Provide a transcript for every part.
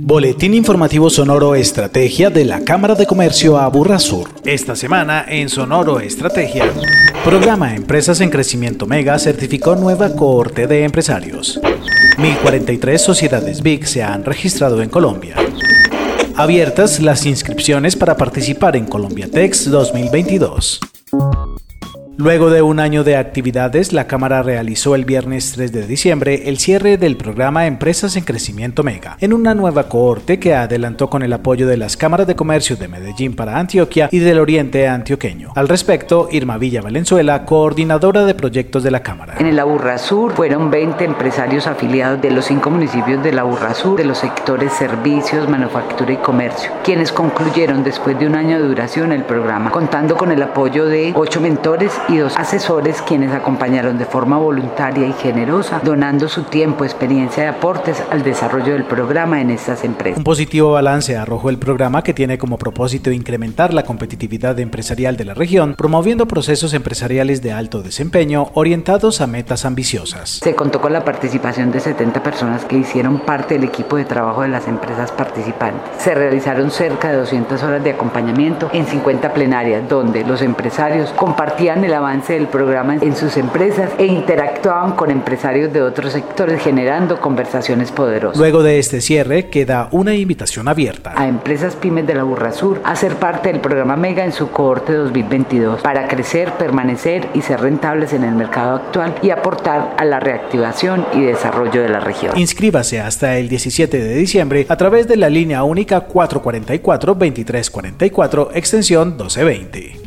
Boletín informativo Sonoro Estrategia de la Cámara de Comercio Aburra Sur. Esta semana en Sonoro Estrategia. Programa Empresas en Crecimiento Mega certificó nueva cohorte de empresarios. 1043 sociedades BIC se han registrado en Colombia. Abiertas las inscripciones para participar en Colombia Tex 2022. Luego de un año de actividades, la Cámara realizó el viernes 3 de diciembre el cierre del programa Empresas en Crecimiento Mega, en una nueva cohorte que adelantó con el apoyo de las cámaras de comercio de Medellín para Antioquia y del Oriente Antioqueño. Al respecto, Irma Villa Valenzuela, coordinadora de proyectos de la Cámara. En el Aburra Sur fueron 20 empresarios afiliados de los cinco municipios del Aburra Sur, de los sectores servicios, manufactura y comercio, quienes concluyeron después de un año de duración el programa, contando con el apoyo de ocho mentores y dos asesores quienes acompañaron de forma voluntaria y generosa, donando su tiempo, experiencia y aportes al desarrollo del programa en estas empresas. Un positivo balance arrojó el programa que tiene como propósito incrementar la competitividad empresarial de la región, promoviendo procesos empresariales de alto desempeño orientados a metas ambiciosas. Se contó con la participación de 70 personas que hicieron parte del equipo de trabajo de las empresas participantes. Se realizaron cerca de 200 horas de acompañamiento en 50 plenarias, donde los empresarios compartían el avance del programa en sus empresas e interactuaban con empresarios de otros sectores generando conversaciones poderosas. Luego de este cierre queda una invitación abierta a empresas pymes de la Burra Sur a ser parte del programa Mega en su cohorte 2022 para crecer, permanecer y ser rentables en el mercado actual y aportar a la reactivación y desarrollo de la región. Inscríbase hasta el 17 de diciembre a través de la línea única 444-2344 extensión 1220.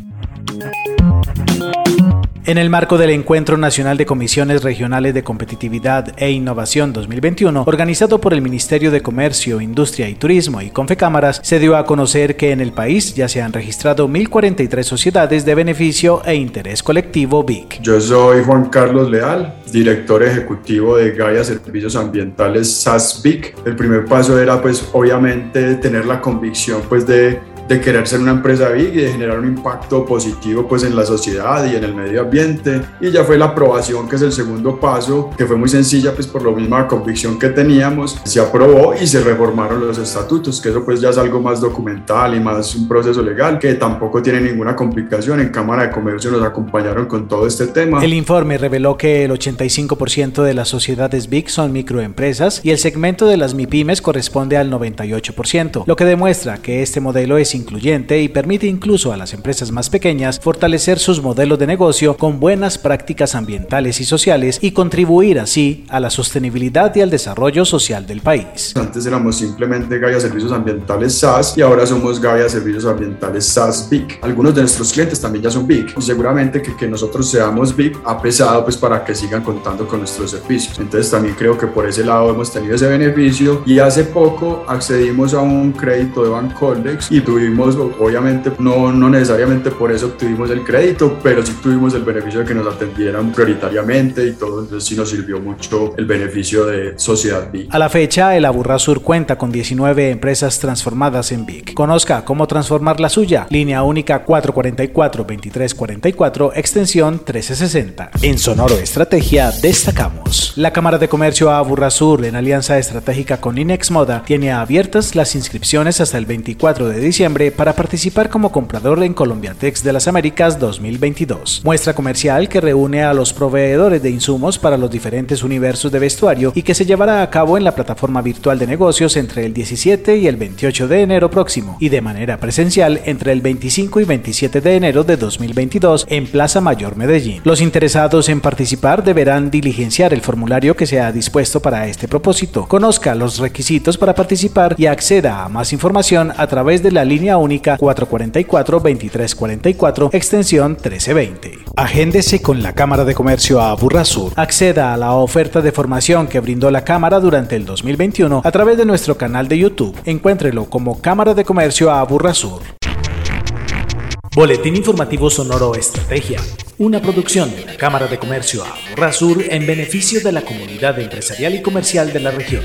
En el marco del Encuentro Nacional de Comisiones Regionales de Competitividad e Innovación 2021, organizado por el Ministerio de Comercio, Industria y Turismo y Confecámaras, se dio a conocer que en el país ya se han registrado 1.043 sociedades de beneficio e interés colectivo BIC. Yo soy Juan Carlos Leal, director ejecutivo de Gaia Servicios Ambientales SAS BIC. El primer paso era pues obviamente tener la convicción pues de de querer ser una empresa big y de generar un impacto positivo pues en la sociedad y en el medio ambiente. Y ya fue la aprobación que es el segundo paso que fue muy sencilla pues por la misma convicción que teníamos. Se aprobó y se reformaron los estatutos que eso pues ya es algo más documental y más un proceso legal que tampoco tiene ninguna complicación. En Cámara de Comercio nos acompañaron con todo este tema. El informe reveló que el 85% de las sociedades big son microempresas y el segmento de las MIPIMES corresponde al 98% lo que demuestra que este modelo es incluyente y permite incluso a las empresas más pequeñas fortalecer sus modelos de negocio con buenas prácticas ambientales y sociales y contribuir así a la sostenibilidad y al desarrollo social del país. Antes éramos simplemente Gaia Servicios Ambientales SAS y ahora somos Gaia Servicios Ambientales SAS BIC. Algunos de nuestros clientes también ya son BIC seguramente que, que nosotros seamos BIC ha pesado pues para que sigan contando con nuestros servicios. Entonces también creo que por ese lado hemos tenido ese beneficio y hace poco accedimos a un crédito de Bancoldex y tuvimos obviamente, no, no necesariamente por eso obtuvimos el crédito, pero sí tuvimos el beneficio de que nos atendieran prioritariamente y todo, entonces sí nos sirvió mucho el beneficio de Sociedad BIC. A la fecha, el Aburra Sur cuenta con 19 empresas transformadas en BIC. Conozca cómo transformar la suya. Línea única 444-2344, extensión 1360. En Sonoro Estrategia destacamos. La Cámara de Comercio Aburra Sur, en alianza estratégica con Inex Moda, tiene abiertas las inscripciones hasta el 24 de diciembre para participar como comprador en Colombiatex de las Américas 2022. Muestra comercial que reúne a los proveedores de insumos para los diferentes universos de vestuario y que se llevará a cabo en la plataforma virtual de negocios entre el 17 y el 28 de enero próximo y de manera presencial entre el 25 y 27 de enero de 2022 en Plaza Mayor Medellín. Los interesados en participar deberán diligenciar el formulario que se ha dispuesto para este propósito. Conozca los requisitos para participar y acceda a más información a través de la línea línea única 444-2344, extensión 1320. Agéndese con la Cámara de Comercio a Sur. Acceda a la oferta de formación que brindó la Cámara durante el 2021 a través de nuestro canal de YouTube. Encuéntrelo como Cámara de Comercio a Sur. Boletín Informativo Sonoro Estrategia. Una producción de la Cámara de Comercio a Sur en beneficio de la comunidad empresarial y comercial de la región.